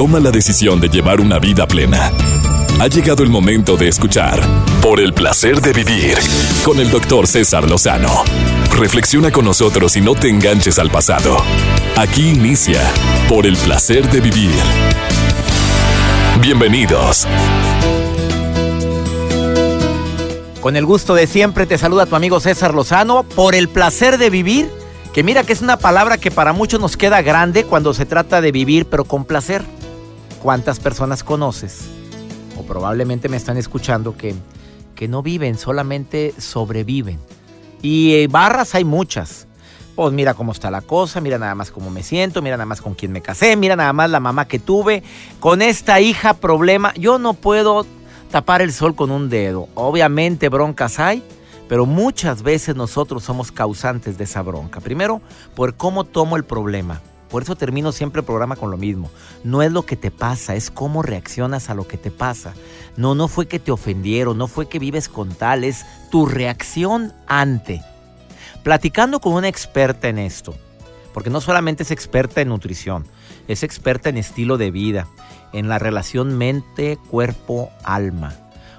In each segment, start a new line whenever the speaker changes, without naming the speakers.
toma la decisión de llevar una vida plena. Ha llegado el momento de escuchar Por el placer de vivir con el doctor César Lozano. Reflexiona con nosotros y no te enganches al pasado. Aquí inicia Por el placer de vivir. Bienvenidos.
Con el gusto de siempre te saluda tu amigo César Lozano por el placer de vivir, que mira que es una palabra que para muchos nos queda grande cuando se trata de vivir, pero con placer. ¿Cuántas personas conoces? O probablemente me están escuchando que, que no viven, solamente sobreviven. Y eh, barras hay muchas. Pues mira cómo está la cosa, mira nada más cómo me siento, mira nada más con quién me casé, mira nada más la mamá que tuve, con esta hija problema, yo no puedo tapar el sol con un dedo. Obviamente broncas hay, pero muchas veces nosotros somos causantes de esa bronca. Primero, por cómo tomo el problema. Por eso termino siempre el programa con lo mismo. No es lo que te pasa, es cómo reaccionas a lo que te pasa. No, no fue que te ofendieron, no fue que vives con tal, es tu reacción ante. Platicando con una experta en esto, porque no solamente es experta en nutrición, es experta en estilo de vida, en la relación mente, cuerpo, alma.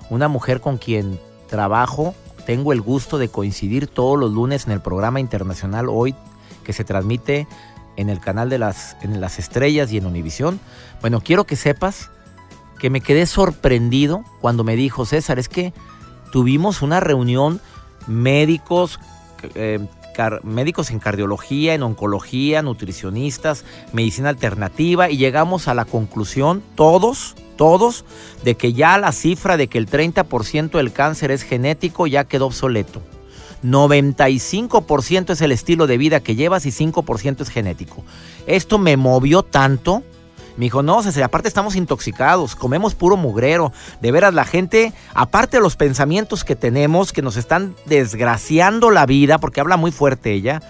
Una mujer con quien trabajo, tengo el gusto de coincidir todos los lunes en el programa internacional hoy que se transmite en el canal de las, estrellas y en Univisión. Bueno, quiero que sepas que me quedé sorprendido cuando me dijo César, es que tuvimos una reunión médicos, eh, médicos en cardiología, en oncología, nutricionistas, medicina alternativa y llegamos a la conclusión, todos, todos, de que ya la cifra de que el 30% del cáncer es genético ya quedó obsoleto. 95% es el estilo de vida que llevas y 5% es genético. Esto me movió tanto me dijo, no, César, aparte estamos intoxicados, comemos puro mugrero. De veras, la gente, aparte de los pensamientos que tenemos, que nos están desgraciando la vida, porque habla muy fuerte ella,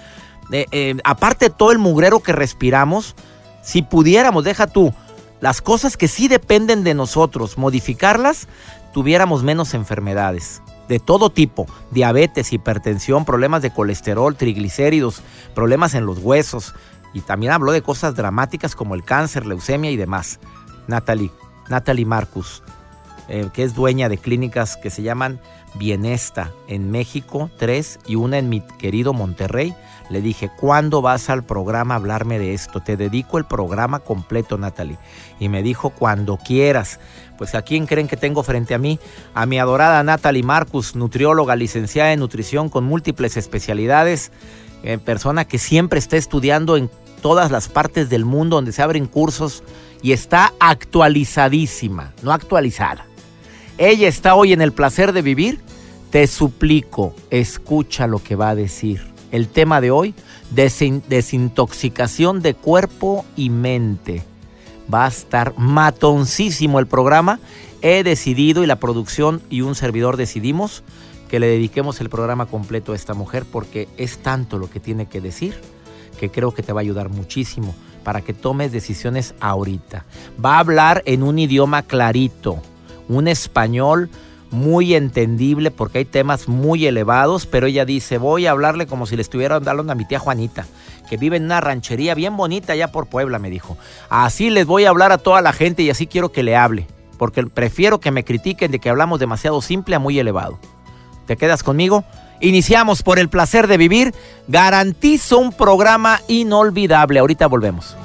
eh, aparte de todo el mugrero que respiramos, si pudiéramos, deja tú, las cosas que sí dependen de nosotros, modificarlas, tuviéramos menos enfermedades de todo tipo, diabetes, hipertensión, problemas de colesterol, triglicéridos, problemas en los huesos, y también habló de cosas dramáticas como el cáncer, leucemia y demás. Natalie, Natalie Marcus, eh, que es dueña de clínicas que se llaman Bienesta en México, tres y una en mi querido Monterrey. Le dije, ¿cuándo vas al programa a hablarme de esto? Te dedico el programa completo, Natalie. Y me dijo, cuando quieras. Pues a quién creen que tengo frente a mí? A mi adorada Natalie Marcus, nutrióloga, licenciada en nutrición con múltiples especialidades, eh, persona que siempre está estudiando en todas las partes del mundo donde se abren cursos y está actualizadísima, no actualizada. Ella está hoy en el placer de vivir. Te suplico, escucha lo que va a decir. El tema de hoy, desintoxicación de cuerpo y mente. Va a estar matoncísimo el programa. He decidido y la producción y un servidor decidimos que le dediquemos el programa completo a esta mujer porque es tanto lo que tiene que decir que creo que te va a ayudar muchísimo para que tomes decisiones ahorita. Va a hablar en un idioma clarito, un español muy entendible porque hay temas muy elevados, pero ella dice, voy a hablarle como si le estuviera hablando a mi tía Juanita, que vive en una ranchería bien bonita allá por Puebla, me dijo. Así les voy a hablar a toda la gente y así quiero que le hable, porque prefiero que me critiquen de que hablamos demasiado simple a muy elevado. ¿Te quedas conmigo? Iniciamos por el placer de vivir. Garantizo un programa inolvidable. Ahorita volvemos.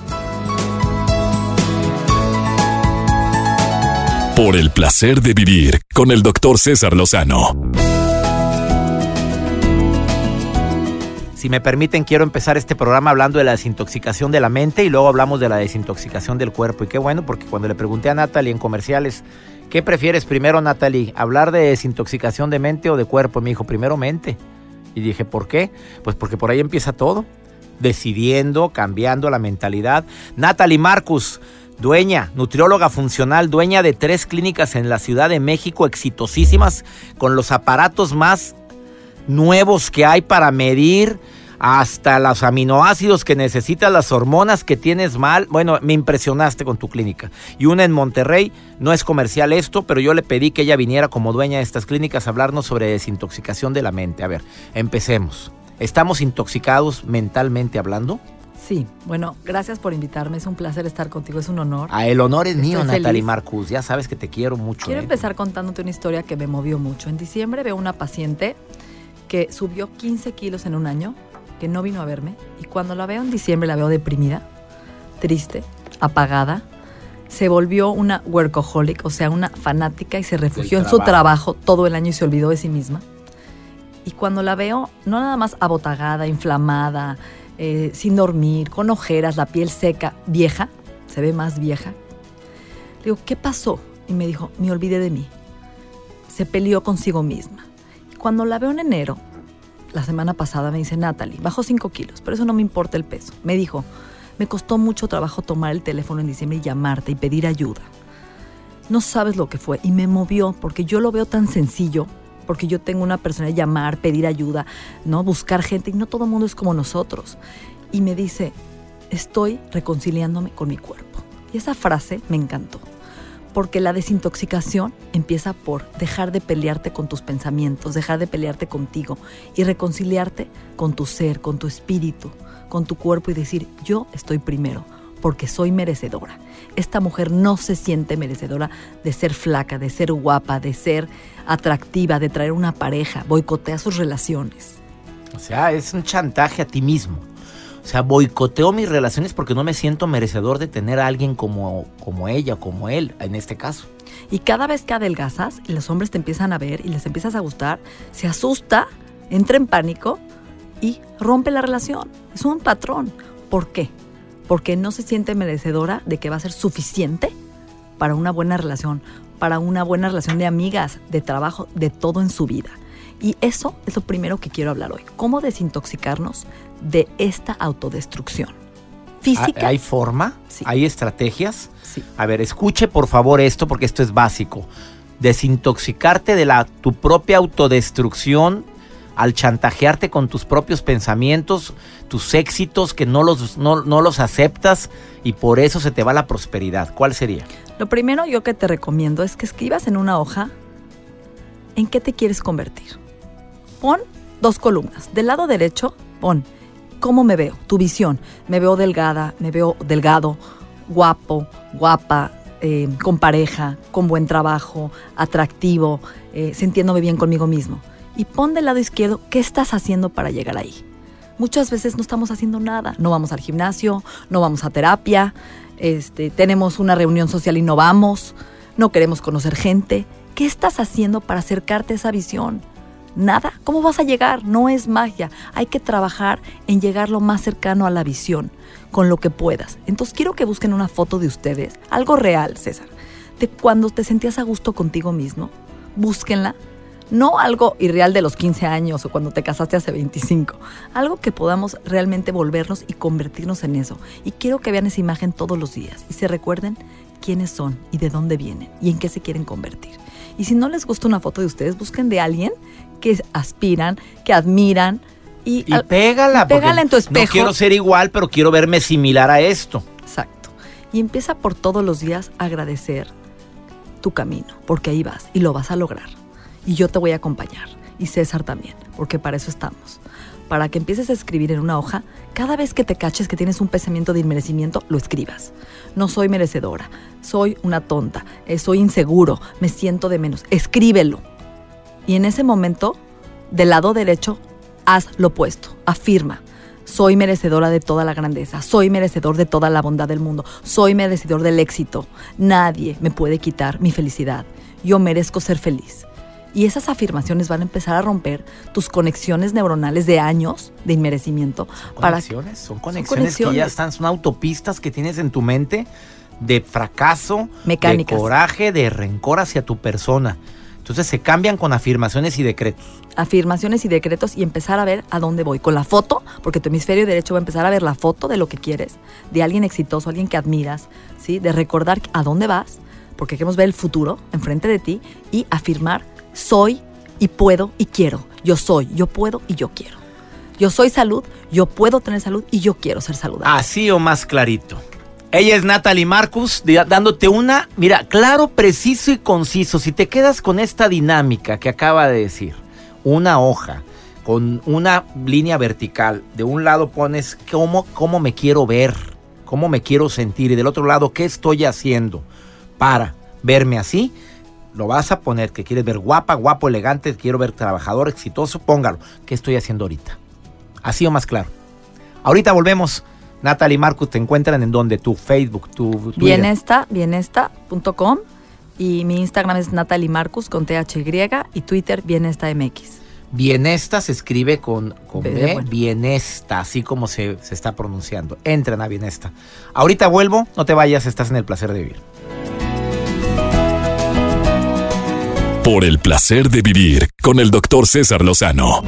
Por el placer de vivir con el doctor César Lozano.
Si me permiten, quiero empezar este programa hablando de la desintoxicación de la mente y luego hablamos de la desintoxicación del cuerpo. Y qué bueno, porque cuando le pregunté a Natalie en comerciales ¿Qué prefieres primero, Natalie? ¿Hablar de desintoxicación de mente o de cuerpo? Me dijo, primero mente. Y dije, ¿por qué? Pues porque por ahí empieza todo. Decidiendo, cambiando la mentalidad. Natalie Marcus, dueña, nutrióloga funcional, dueña de tres clínicas en la Ciudad de México, exitosísimas, con los aparatos más nuevos que hay para medir hasta los aminoácidos que necesitas, las hormonas que tienes mal. Bueno, me impresionaste con tu clínica. Y una en Monterrey, no es comercial esto, pero yo le pedí que ella viniera como dueña de estas clínicas a hablarnos sobre desintoxicación de la mente. A ver, empecemos. ¿Estamos intoxicados mentalmente hablando?
Sí, bueno, gracias por invitarme. Es un placer estar contigo, es un honor.
Ah, el honor es mío, Natalie. Marcus. Ya sabes que te quiero mucho.
Quiero
¿eh?
empezar contándote una historia que me movió mucho. En diciembre veo una paciente que subió 15 kilos en un año, que no vino a verme, y cuando la veo en diciembre la veo deprimida, triste, apagada. Se volvió una workaholic, o sea, una fanática y se refugió en su
trabajo
todo el año y se olvidó de sí misma. Y cuando la veo, no nada más abotagada, inflamada, eh, sin dormir, con ojeras, la piel seca, vieja, se ve más vieja, le digo, ¿qué pasó? Y me dijo, me olvidé de mí. Se peleó consigo misma. Cuando la veo en enero, la semana pasada, me dice, Natalie, bajó 5 kilos, pero eso no me importa el peso. Me dijo, me costó mucho trabajo tomar el teléfono en diciembre y llamarte y pedir ayuda. No sabes lo que fue. Y me movió porque yo lo veo tan sencillo, porque yo tengo una persona de llamar, pedir ayuda, ¿no? Buscar gente y no todo el mundo es como nosotros. Y me dice, estoy reconciliándome con mi cuerpo. Y esa frase me encantó. Porque la desintoxicación empieza por dejar de pelearte con tus pensamientos, dejar de pelearte contigo y reconciliarte con tu ser, con tu espíritu, con tu cuerpo y decir, yo estoy primero, porque soy merecedora. Esta mujer no se siente merecedora de ser flaca, de ser guapa, de ser atractiva, de traer una pareja, boicotea sus relaciones.
O sea, es un chantaje a ti mismo. O sea, boicoteo mis relaciones porque no me siento merecedor de tener a alguien como, como ella, como él, en este caso.
Y cada vez que adelgazas y los hombres te empiezan a ver y les empiezas a gustar, se asusta, entra en pánico y rompe la relación. Es un patrón. ¿Por qué? Porque no se siente merecedora de que va a ser suficiente para una buena relación, para una buena relación de amigas, de trabajo, de todo en su vida. Y eso es lo primero que quiero hablar hoy. ¿Cómo desintoxicarnos de esta autodestrucción? Física.
¿Hay forma?
Sí.
¿Hay estrategias?
Sí.
A ver, escuche por favor esto porque esto es básico. Desintoxicarte de la, tu propia autodestrucción al chantajearte con tus propios pensamientos, tus éxitos que no los, no, no los aceptas y por eso se te va la prosperidad. ¿Cuál sería?
Lo primero yo que te recomiendo es que escribas en una hoja en qué te quieres convertir. Pon dos columnas. Del lado derecho, pon cómo me veo, tu visión. Me veo delgada, me veo delgado, guapo, guapa, eh, con pareja, con buen trabajo, atractivo, eh, sintiéndome bien conmigo mismo. Y pon del lado izquierdo qué estás haciendo para llegar ahí. Muchas veces no estamos haciendo nada. No vamos al gimnasio, no vamos a terapia, este, tenemos una reunión social y no vamos, no queremos conocer gente. ¿Qué estás haciendo para acercarte a esa visión? Nada. ¿Cómo vas a llegar? No es magia. Hay que trabajar en llegar lo más cercano a la visión, con lo que puedas. Entonces quiero que busquen una foto de ustedes, algo real, César, de cuando te sentías a gusto contigo mismo. Búsquenla. No algo irreal de los 15 años o cuando te casaste hace 25. Algo que podamos realmente volvernos y convertirnos en eso. Y quiero que vean esa imagen todos los días y se recuerden quiénes son y de dónde vienen y en qué se quieren convertir. Y si no les gusta una foto de ustedes, busquen de alguien que aspiran, que admiran y,
Y
al-
pégala.
y pégala en tu espejo.
No quiero ser igual, pero quiero verme similar a esto.
Exacto. Y empieza por todos los días a agradecer tu camino, porque ahí vas y lo vas a lograr. Y yo te voy a acompañar. Y César también, porque para eso estamos. Para que empieces a escribir en una hoja, cada vez que te caches que tienes un pensamiento de inmerecimiento, lo escribas. No soy merecedora, soy una tonta, eh, soy inseguro, me siento de menos. Escríbelo. Y en ese momento, del lado derecho, haz lo opuesto, afirma. Soy merecedora de toda la grandeza, soy merecedor de toda la bondad del mundo, soy merecedor del éxito. Nadie me puede quitar mi felicidad. Yo merezco ser feliz. Y esas afirmaciones van a empezar a romper tus conexiones neuronales de años de inmerecimiento. para que-
Conexiones, son conexiones que ya están, son autopistas que tienes en tu mente de fracaso,
Mecánicas.
de coraje, de rencor hacia tu persona. Entonces se cambian con afirmaciones y decretos.
afirmaciones y decretos y empezar a ver a dónde voy. Con la foto, porque tu hemisferio derecho va a empezar a ver la foto de lo que quieres, de alguien exitoso, alguien que admiras, ¿sí? De recordar a dónde vas, porque queremos ver el futuro enfrente de ti y afirmar soy y puedo y quiero. Yo soy, yo puedo y yo quiero. Yo soy salud, yo puedo tener salud y yo quiero ser saludable.
Así o más clarito. Ella es Natalie Marcus, dándote una, mira, claro, preciso y conciso. Si te quedas con esta dinámica que acaba de decir, una hoja con una línea vertical. De un lado pones cómo, cómo me quiero ver, cómo me quiero sentir y del otro lado qué estoy haciendo para verme así. Lo vas a poner que quieres ver guapa, guapo, elegante, quiero ver trabajador, exitoso, póngalo. ¿Qué estoy haciendo ahorita? Así o más claro. Ahorita volvemos. Natalie Marcus, te encuentran en donde tu Facebook, tu Twitter.
Bienesta, bienesta.com y mi Instagram es Natalie Marcus con THY y Twitter Bienesta MX.
Bienesta se escribe con, con
B
B,
de bueno.
Bienesta, así como se, se está pronunciando. Entren a Bienesta. Ahorita vuelvo, no te vayas, estás en el placer de vivir.
Por el placer de vivir con el doctor César Lozano.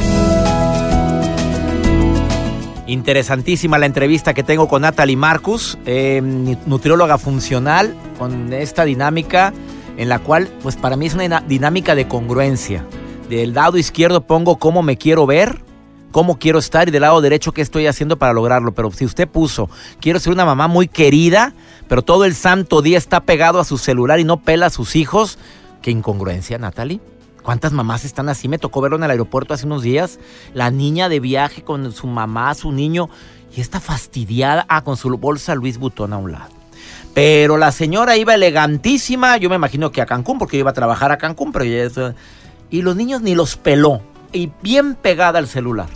Interesantísima la entrevista que tengo con Natalie Marcus, eh, nutrióloga funcional, con esta dinámica en la cual, pues para mí es una dinámica de congruencia. Del lado izquierdo pongo cómo me quiero ver, cómo quiero estar y del lado derecho qué estoy haciendo para lograrlo. Pero si usted puso, quiero ser una mamá muy querida, pero todo el santo día está pegado a su celular y no pela a sus hijos, qué incongruencia, Natalie. ¿Cuántas mamás están así? Me tocó verlo en el aeropuerto hace unos días. La niña de viaje con su mamá, su niño, y está fastidiada, ah, con su bolsa Luis Butón a un lado. Pero la señora iba elegantísima, yo me imagino que a Cancún, porque iba a trabajar a Cancún, pero ya Y los niños ni los peló, y bien pegada al celular.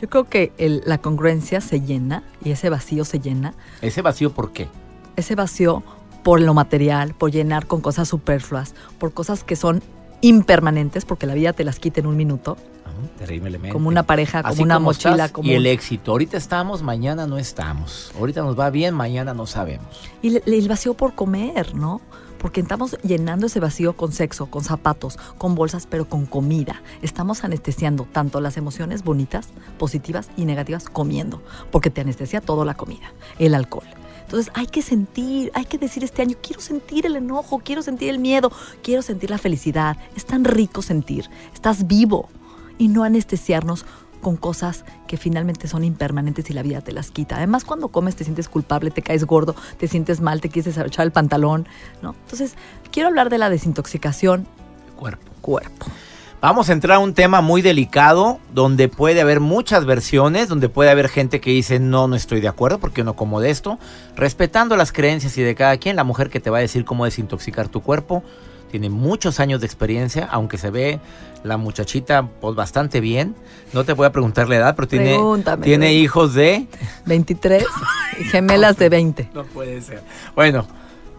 Yo creo que el- la congruencia se llena y ese vacío se llena.
Ese vacío, ¿por qué?
Ese vacío por lo material, por llenar con cosas superfluas, por cosas que son impermanentes porque la vida te las quita en un minuto,
Ah, Terriblemente.
como una pareja, como
Así
una
como
mochila,
estás,
como
Y el éxito. Ahorita estamos, mañana no estamos. Ahorita nos va bien, mañana no sabemos.
Y el vacío por comer, ¿no? Porque estamos llenando ese vacío con sexo, con zapatos, con bolsas, pero con comida. Estamos anestesiando tanto las emociones bonitas, positivas y negativas comiendo, porque te anestesia toda la comida, el alcohol. Entonces hay que sentir, hay que decir este año, quiero sentir el enojo, quiero sentir el miedo, quiero sentir la felicidad. Es tan rico sentir, estás vivo y no anestesiarnos con cosas que finalmente son impermanentes y la vida te las quita. Además, cuando comes te sientes culpable, te caes gordo, te sientes mal, te quieres desabrochar el pantalón, ¿no? Entonces, quiero hablar de la desintoxicación
Cuerpo.
cuerpo.
Vamos a entrar a un tema muy delicado donde puede haber muchas versiones, donde puede haber gente que dice no, no estoy de acuerdo porque no como de esto. Respetando las creencias y de cada quien, la mujer que te va a decir cómo desintoxicar tu cuerpo tiene muchos años de experiencia, aunque se ve la muchachita pues bastante bien. No te voy a preguntar la edad, pero tiene,
Pregúntame,
tiene hijos de...
23 y gemelas de 20.
No puede ser. Bueno,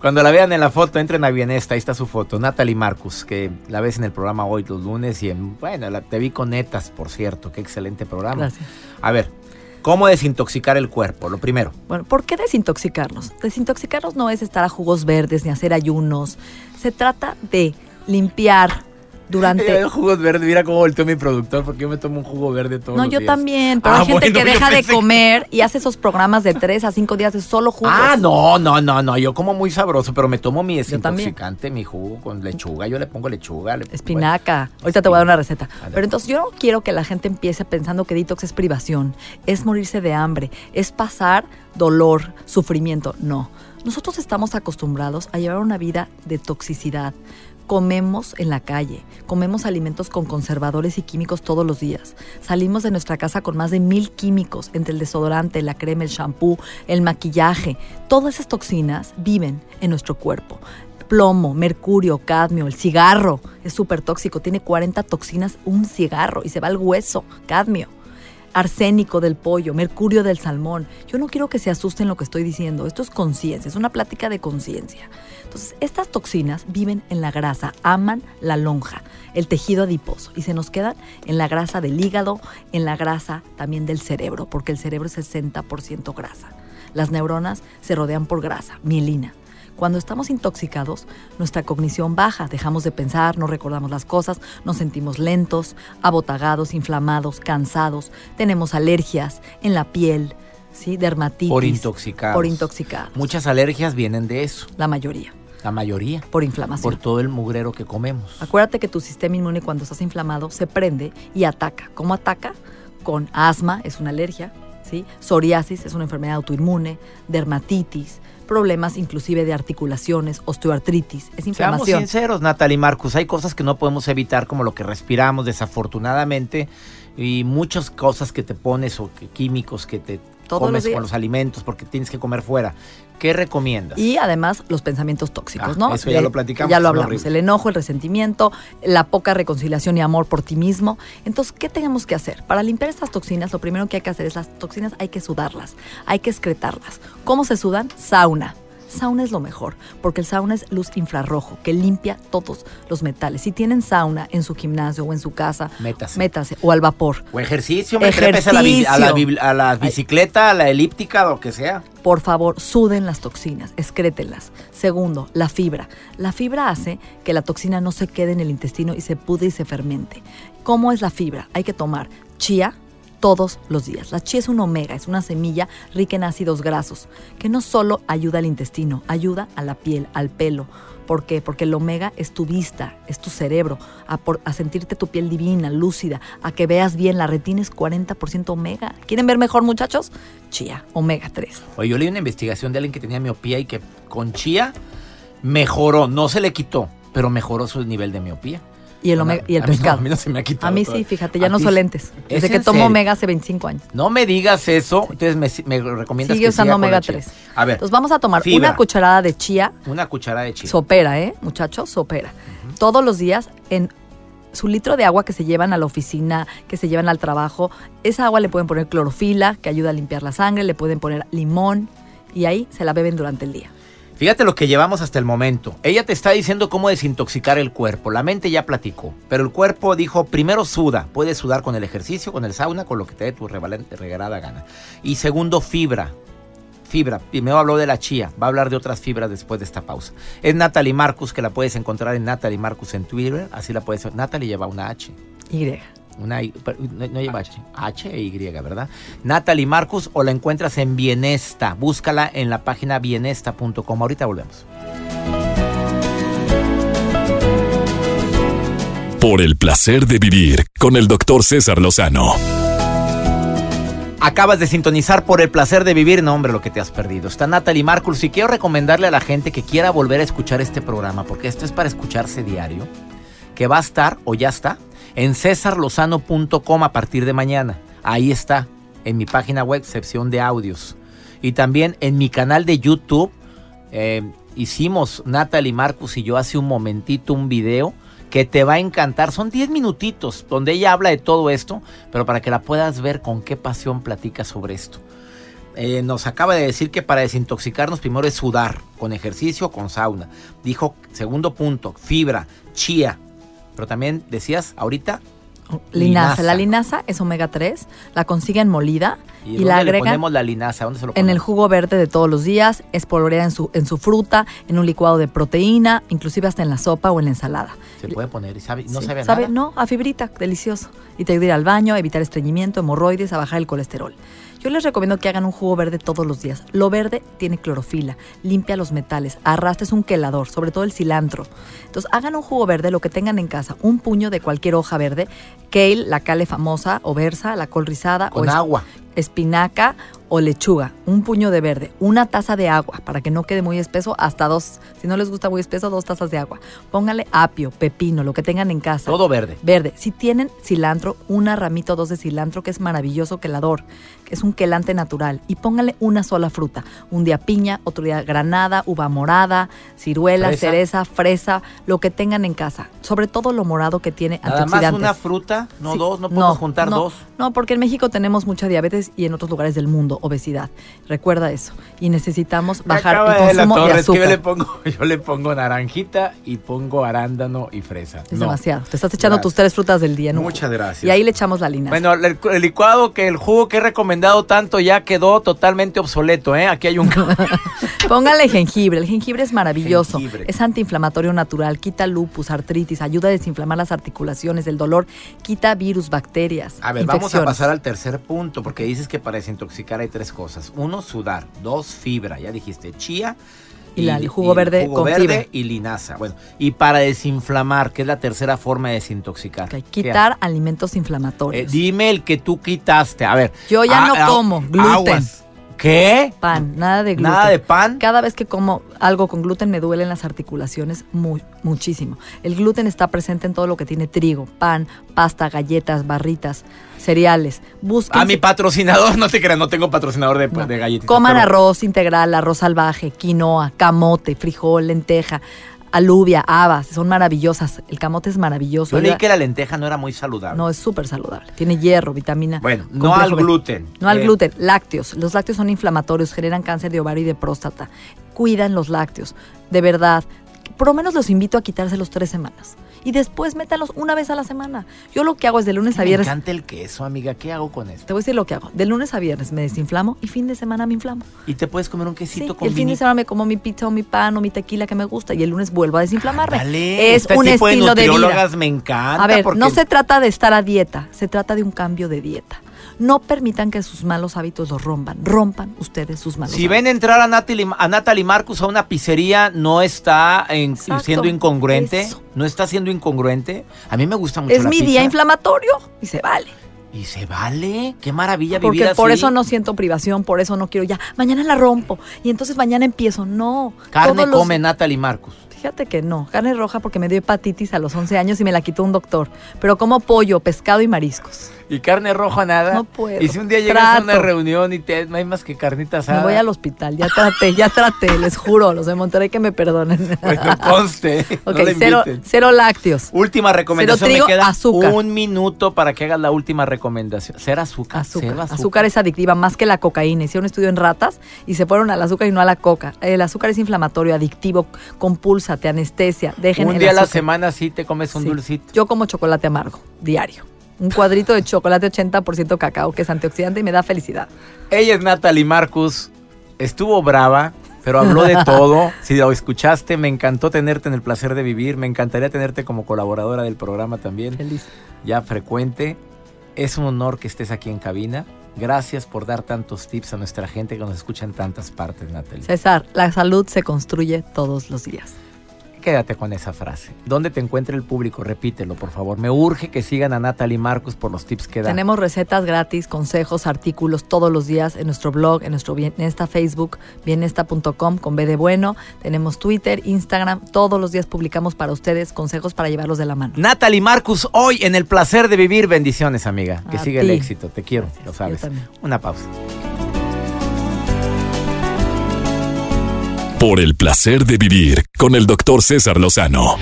cuando la vean en la foto, entren a Bienesta, ahí está su foto. Natalie Marcus, que la ves en el programa hoy los lunes y en, bueno, la, te vi con netas, por cierto, qué excelente programa.
Gracias.
A ver, ¿cómo desintoxicar el cuerpo? Lo primero.
Bueno, ¿por qué desintoxicarnos? Desintoxicarnos no es estar a jugos verdes ni hacer ayunos. Se trata de limpiar durante...
jugos verdes, mira cómo volteó mi productor, porque yo me tomo un jugo verde todos
No,
los
yo
días.
también, pero
Ah,
hay gente
bueno,
que deja de
que-
comer y hace esos programas de 3 a 5 días de solo jugos.
Ah, no, no, no, no, yo como muy sabroso, pero me tomo mi desintoxicante, mi jugo con lechuga, yo le pongo lechuga. le-
Espinaca. Ahorita te voy a dar una receta. Pero entonces yo no quiero que la gente empiece pensando que detox es privación, es morirse de hambre, es pasar dolor, sufrimiento. No. Nosotros estamos acostumbrados a llevar una vida de toxicidad. Comemos en la calle, comemos alimentos con conservadores y químicos todos los días. Salimos de nuestra casa con más de mil químicos, entre el desodorante, la crema, el shampoo, el maquillaje. Todas esas toxinas viven en nuestro cuerpo plomo, mercurio, cadmio, el cigarro es súper tóxico, tiene 40 toxinas un cigarro y se va al hueso, cadmio. Arsénico del pollo, mercurio del salmón. Yo no quiero que se asusten lo que estoy diciendo. Esto es conciencia, es una plática de conciencia. Entonces, estas toxinas viven en la grasa, aman la lonja, el tejido adiposo y se nos quedan en la grasa del hígado, en la grasa también del cerebro, porque el cerebro es 60% grasa. Las neuronas se rodean por grasa, mielina. Cuando estamos intoxicados, nuestra cognición baja, dejamos de pensar, no recordamos las cosas, nos sentimos lentos, abotagados, inflamados, cansados, tenemos alergias en la piel, ¿sí? dermatitis.
Por intoxicados.
Por intoxicados.
Muchas alergias vienen de eso,
La mayoría,
la mayoría.
por inflamación.
Por todo el mugrero que comemos.
Acuérdate que tu sistema inmune cuando estás inflamado se prende y ataca. ¿Cómo ataca? Con asma, es una alergia, ¿sí? Psoriasis, es una enfermedad autoinmune, dermatitis, problemas inclusive de articulaciones, osteoartritis, es
Seamos
inflamación.
sinceros, Natalie Marcus, hay cosas que no podemos evitar como lo que respiramos, desafortunadamente. y muchas cosas que te pones o que- químicos que te
Todos los
comes
días.
con los alimentos porque tienes que comer fuera. ¿Qué recomiendas?
Y además los pensamientos tóxicos,
Ah,
¿no?
eso ya lo platicamos,
Ya lo hablamos. El enojo, el resentimiento, la poca reconciliación y amor por ti mismo. Entonces, ¿qué tenemos que hacer? Para limpiar estas toxinas, lo primero que hay que hacer es las toxinas hay que sudarlas, hay que excretarlas. ¿Cómo se sudan? Sauna. Sauna es lo mejor, porque el sauna es luz infrarrojo que limpia todos los metales. Si tienen sauna en su gimnasio o en su casa,
Métase.
métase o al vapor.
O ejercicio, me trepes a la, a la bicicleta, a la elíptica, lo que sea.
Por favor, suden las toxinas, excrétenlas. Segundo, la fibra. La fibra hace que la toxina no se quede en el intestino y se pude y se fermente. ¿Cómo es la fibra? Hay que tomar chía todos los días. La chía es un omega, es una semilla rica en ácidos grasos, que no solo ayuda al intestino, ayuda a la piel, al pelo. ¿Por qué? Porque el omega es tu vista, es tu cerebro, a, por- a sentirte tu piel divina, lúcida, a que veas bien. La retina es 40% omega. ¿Quieren ver mejor, muchachos? Chía, omega 3.
Oye, yo leí una investigación de alguien que tenía miopía y que con chía mejoró, no se le quitó, pero mejoró su nivel de miopía.
Y el, omega, y el
A mí no,
pescado.
a mí no se me ha quitado.
A mí sí, fíjate, ya
¿A
no uso lentes.
¿Es
Desde que tomo
serio?
omega hace 25 años.
No me digas eso, entonces me, me recomiendas
Sigue
que
usando
siga
omega
chía.
3.
A ver,
Entonces vamos a tomar
Fibra.
una cucharada de chía,
una cucharada de chía.
sopera, ¿eh, muchachos? Sopera. Todos los días en su litro de agua que se llevan a la oficina, que se llevan al trabajo. Esa agua le pueden poner clorofila, que ayuda a limpiar la sangre, le pueden poner limón y ahí se la beben durante el día.
Fíjate lo que llevamos hasta el momento. Ella te está diciendo cómo desintoxicar el cuerpo. La mente ya platicó, pero el cuerpo dijo, primero suda. Puedes sudar con el ejercicio, con el sauna, con lo que te dé tu regalada gana. Y segundo, fibra. Fibra. Primero habló de la chía. Va a hablar de otras fibras después de esta pausa. Es Natalie Marcus, que la puedes encontrar en Natalie Marcus en Twitter. Así la puedes... Natalie lleva una H.
Y.
Una no lleva H. H e Y, ¿verdad? Natalie Marcus o la encuentras en Bienesta. Búscala en la página bienesta.com. Ahorita volvemos.
Por el placer de vivir con el doctor César Lozano.
Acabas de sintonizar por el placer de vivir. No, hombre, lo que te has perdido. Está Natalie Marcus y quiero recomendarle a la gente que quiera volver a escuchar este programa, porque esto es para escucharse diario, que va a estar o ya está en cesarlozano.com a partir de mañana. Ahí está, en mi página web, sección de audios. Y también en mi canal de YouTube. eh, hicimos Natalie Marcus y yo hace un momentito un video que te va a encantar. Son 10 minutitos donde ella habla de todo esto, pero para que la puedas ver con qué pasión platica sobre esto. Eh, nos acaba de decir que para desintoxicarnos primero es sudar, con ejercicio, con sauna. Dijo, segundo punto, fibra, chía. Pero también decías ahorita
Linaza.
Linaza.
La linaza es omega 3, la consiguen molida
y,
y,
¿dónde
la
le
agregan
ponemos la linaza, ¿dónde se lo
en el jugo verde de todos los días, espolvoreada en su, en su fruta, en un licuado de proteína, inclusive hasta en la sopa o en la ensalada.
Se puede poner y sabe, no
Sí,
sabe a nada.
No, a fibrita, delicioso. Y te ayuda a ir al baño, a evitar estreñimiento, hemorroides, a bajar el colesterol. Yo les recomiendo que hagan un jugo verde todos los días. Lo verde tiene clorofila, limpia los metales, arrastra, es un quelador, sobre todo el cilantro. Entonces, hagan un jugo verde, lo que tengan en casa, un puño de cualquier hoja verde, kale, la cale famosa, o versa, la col rizada,
Con
o
agua.
espinaca o lechuga, un puño de verde, una taza de agua para que no quede muy espeso, hasta dos, si no les gusta muy espeso, dos tazas de agua. Póngale apio, pepino, lo que tengan en casa.
Todo verde.
Verde. Si tienen cilantro, una ramita o dos de cilantro, que es maravilloso quelador, que es un quelante natural. Y póngale una sola fruta. Un día piña, otro día granada, uva morada, ciruela,
Fresa.
cereza, fresa, lo que tengan en casa. Sobre todo lo morado que tiene
Nada más
antioxidantes.
una fruta, no
Sí,
dos, no podemos juntar
no,
dos.
No, porque en México tenemos mucha diabetes y en otros lugares del mundo obesidad. Recuerda eso. Y necesitamos bajar
Acaba
el
de la
de
que yo le pongo, yo le pongo naranjita y pongo arándano y fresa.
Es
No.
demasiado. Te estás echando
Gracias.
tus tres frutas del día. ¿no?
Muchas gracias.
Y ahí le echamos la linaza.
Bueno, el, el licuado que el jugo que he recomendado tanto ya quedó totalmente obsoleto, ¿eh? Aquí hay un...
Póngale jengibre. El jengibre es maravilloso.
Jengibre.
Es antiinflamatorio natural. Quita lupus, artritis, ayuda a desinflamar las articulaciones, el dolor, quita virus, bacterias.
A ver, vamos a pasar al tercer punto, porque dices que para desintoxicar hay tres cosas. Uno, sudar. Dos, fibra. Ya dijiste, chía.
Y la- el jugo verde
jugo
con
verde
fibra.
y linaza. Bueno, y para desinflamar, que es la tercera forma de desintoxicar.
Ok,
¿Qué
Quitar alimentos
Eh,
inflamatorios.
dime el que tú quitaste. A ver.
Yo ya no como gluten.
Aguas. ¿Qué?
Pan, nada de gluten.
¿Nada de pan?
Cada vez que como algo con gluten me duelen las articulaciones mu- muchísimo. El gluten está presente en todo lo que tiene trigo, pan, pasta, galletas, barritas, cereales. Busquen
A mi patrocinador, no te creas, no tengo patrocinador de, de galletitas.
Coman
pero-
arroz integral, arroz salvaje, quinoa, camote, frijol, lenteja, alubia, habas. Son maravillosas. El camote es maravilloso.
Yo leí que la lenteja no era muy saludable.
No, es súper saludable. Tiene hierro, vitamina.
Bueno, no al
B.
gluten.
No al
Eh,
gluten. Lácteos. Los lácteos son inflamatorios, generan cáncer de ovario y de próstata. Cuidan los lácteos. De verdad. Por lo menos los invito a quitárselos tres semanas. Y después métanlos una vez a la semana. Yo lo que hago es de lunes a
Me
viernes.
encanta el queso, amiga. ¿Qué hago con esto?
Te voy a decir lo que hago. De lunes a viernes me desinflamo y fin de semana me inflamo.
Y te puedes comer un
Sí,
quesito
y
con
el fin de semana me como mi pizza o mi pan o mi tequila que me gusta y el lunes vuelvo a desinflamarme.
Dale,
es
este
un
tipo
estilo
de
de, vida.
me encanta.
A ver,
porque
no se trata de estar a dieta, se trata de un cambio de dieta. No permitan que sus malos hábitos los rompan. Rompan ustedes sus malos
Si
hábitos.
ven entrar a Natalie, a Natalie Marcus a una pizzería, no está en-
Exacto,
siendo incongruente.
eso.
No está siendo incongruente. A mí me gusta mucho
es
la
mi
pizza.
día inflamatorio y se vale.
Y se vale. Qué maravilla
Porque
vivir
por
así.
eso no siento privación, por eso no quiero ya. Mañana la rompo y entonces mañana empiezo. No.
Carne
los-
come Natalie Marcus.
Fíjate que no. Carne roja porque me dio hepatitis a los 11 años y me la quitó un doctor. Pero como pollo, pescado y mariscos.
Y carne roja nada.
No puedo.
Y si un día llegas a una reunión y te, no hay más que carnita asada.
Me voy al hospital, ya traté, ya traté, les juro, los de Monterrey que me perdonen.
Bueno, conste.
ok, cero, cero lácteos.
Última recomendación.
trigo,
me queda
azúcar.
un minuto para que hagas la última recomendación. Ser azúcar.
Azúcar.
Cero
azúcar. es adictiva más que la cocaína. Hicieron un estudio en ratas y se fueron al azúcar y no a la coca. El azúcar es inflamatorio, adictivo, compulsa, te anestesia. Dejen
Un día a la semana sí te comes un
Sí.
dulcito.
Yo como chocolate amargo, diario. Un cuadrito de chocolate 80% cacao, que es antioxidante y me da felicidad.
Ella es Natalie Marcus. Estuvo brava, pero habló de todo. Si lo escuchaste, me encantó tenerte en el placer de vivir. Me encantaría tenerte como colaboradora del programa también.
Feliz.
Ya frecuente. Es un honor que estés aquí en cabina. Gracias por dar tantos tips a nuestra gente que nos escucha en tantas partes, Natalie.
César, la salud se construye todos los días.
Quédate con esa frase. ¿Dónde te encuentra el público? Repítelo, por favor. Me urge que sigan a Natalie Marcus por los tips que da.
Tenemos recetas gratis, consejos, artículos todos los días en nuestro blog, en nuestro Bienesta Facebook, bienesta.com con B de bueno. Tenemos Twitter, Instagram, todos los días publicamos para ustedes consejos para llevarlos de la mano.
Natalie Marcus, hoy en el placer de vivir. Bendiciones, amiga. Que
A
siga el éxito. Te quiero,
Gracias,
lo sabes. Una pausa.
Por el placer de vivir con el doctor César Lozano.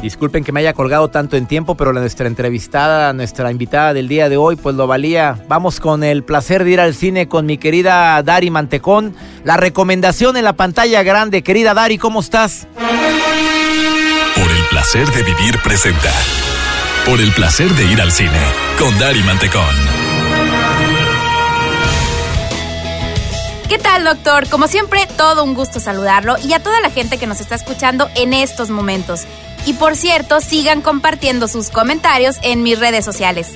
Disculpen que me haya colgado tanto en tiempo, pero la nuestra entrevistada, nuestra invitada del día de hoy, pues lo valía. Vamos con el placer de ir al cine con mi querida Dari Mantecón. La recomendación en la pantalla grande. Querida Dari, ¿cómo estás?
Por el placer de vivir presenta. Por el placer de ir al cine con Dari Mantecón.
¿Qué tal, doctor? Como siempre, todo un gusto saludarlo y a toda la gente que nos está escuchando en estos momentos. Y por cierto, sigan compartiendo sus comentarios en mis redes sociales.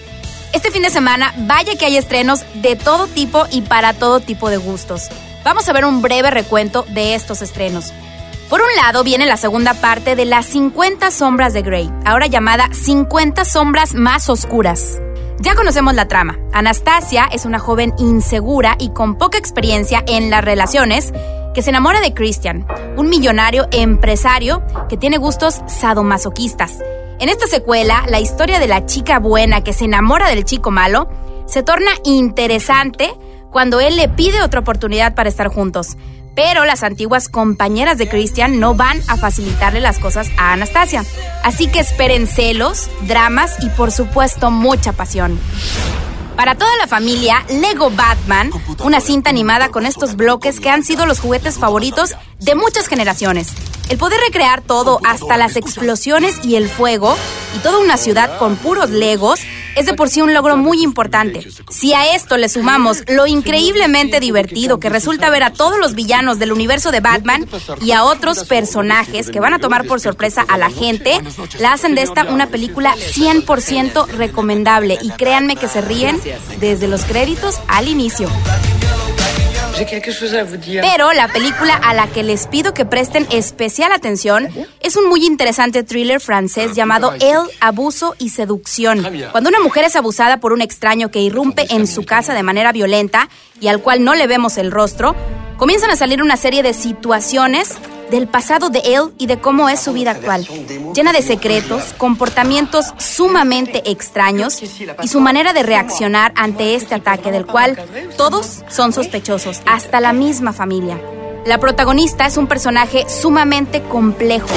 Este fin de semana, vaya que hay estrenos de todo tipo y para todo tipo de gustos. Vamos a ver un breve recuento de estos estrenos. Por un lado viene la segunda parte de las 50 sombras de Grey, ahora llamada 50 sombras más oscuras. Ya conocemos la trama. Anastasia es una joven insegura y con poca experiencia en las relaciones que se enamora de Christian, un millonario empresario que tiene gustos sadomasoquistas. En esta secuela, la historia de la chica buena que se enamora del chico malo se torna interesante cuando él le pide otra oportunidad para estar juntos. Pero las antiguas compañeras de Christian no van a facilitarle las cosas a Anastasia. Así que esperen celos, dramas y por supuesto mucha pasión. Para toda la familia, Lego Batman, una cinta animada con estos bloques que han sido los juguetes favoritos de muchas generaciones. El poder recrear todo, hasta las explosiones y el fuego, y toda una ciudad con puros Legos, es de por sí un logro muy importante. Si a esto le sumamos lo increíblemente divertido que resulta ver a todos los villanos del universo de Batman y a otros personajes que van a tomar por sorpresa a la gente, la hacen de esta una película 100% recomendable y créanme que se ríen desde los créditos al inicio. Pero la película a la que les pido que presten especial atención es un muy interesante thriller francés llamado El Abuso y Seducción. Cuando una mujer es abusada por un extraño que irrumpe en su casa de manera violenta y al cual no le vemos el rostro, comienzan a salir una serie de situaciones del pasado de él y de cómo es su vida actual, llena de secretos, comportamientos sumamente extraños y su manera de reaccionar ante este ataque del cual todos son sospechosos, hasta la misma familia. La protagonista es un personaje sumamente complejo.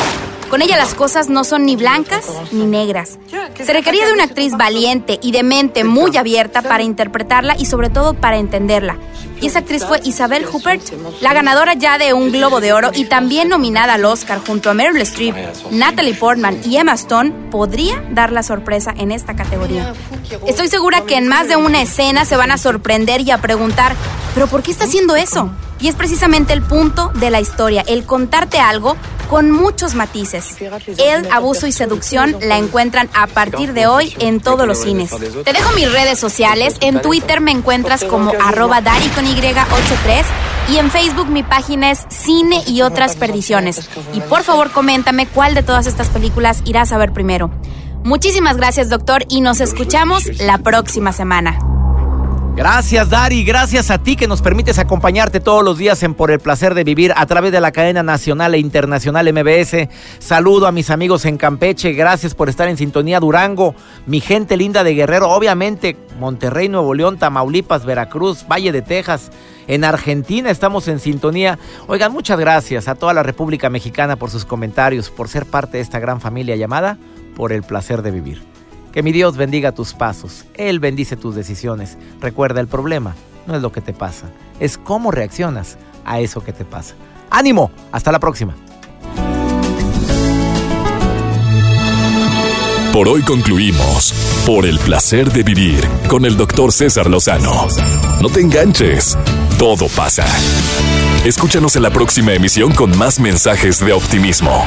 Con ella las cosas no son ni blancas ni negras. Se requería de una actriz valiente y de mente muy abierta para interpretarla y sobre todo para entenderla. Y esa actriz fue Isabel Huppert, la ganadora ya de un Globo de Oro y también nominada al Oscar junto a Meryl Streep, Natalie Portman y Emma Stone, podría dar la sorpresa en esta categoría. Estoy segura que en más de una escena se van a sorprender y a preguntar, ¿pero por qué está haciendo eso? Y es precisamente el punto de la historia, el contarte algo con muchos matices. El abuso y seducción la encuentran a partir de hoy en todos los cines. Te dejo mis redes sociales. En Twitter me encuentras como arroba Dari con Y83 y en Facebook mi página es Cine y otras perdiciones. Y por favor coméntame cuál de todas estas películas irás a ver primero. Muchísimas gracias doctor y nos escuchamos la próxima semana.
Gracias, Dari. Gracias a ti que nos permites acompañarte todos los días en Por el placer de vivir a través de la cadena nacional e internacional MBS. Saludo a mis amigos en Campeche. Gracias por estar en sintonía Durango. Mi gente linda de Guerrero, obviamente Monterrey, Nuevo León, Tamaulipas, Veracruz, Valle de Texas. En Argentina estamos en sintonía. Oigan, muchas gracias a toda la República Mexicana por sus comentarios, por ser parte de esta gran familia llamada Por el placer de vivir. Que mi Dios bendiga tus pasos. Él bendice tus decisiones. Recuerda, el problema no es lo que te pasa, es cómo reaccionas a eso que te pasa. ánimo, hasta la próxima.
Por hoy concluimos por el placer de vivir con el doctor César Lozano. No te enganches, todo pasa. Escúchanos en la próxima emisión con más mensajes de optimismo.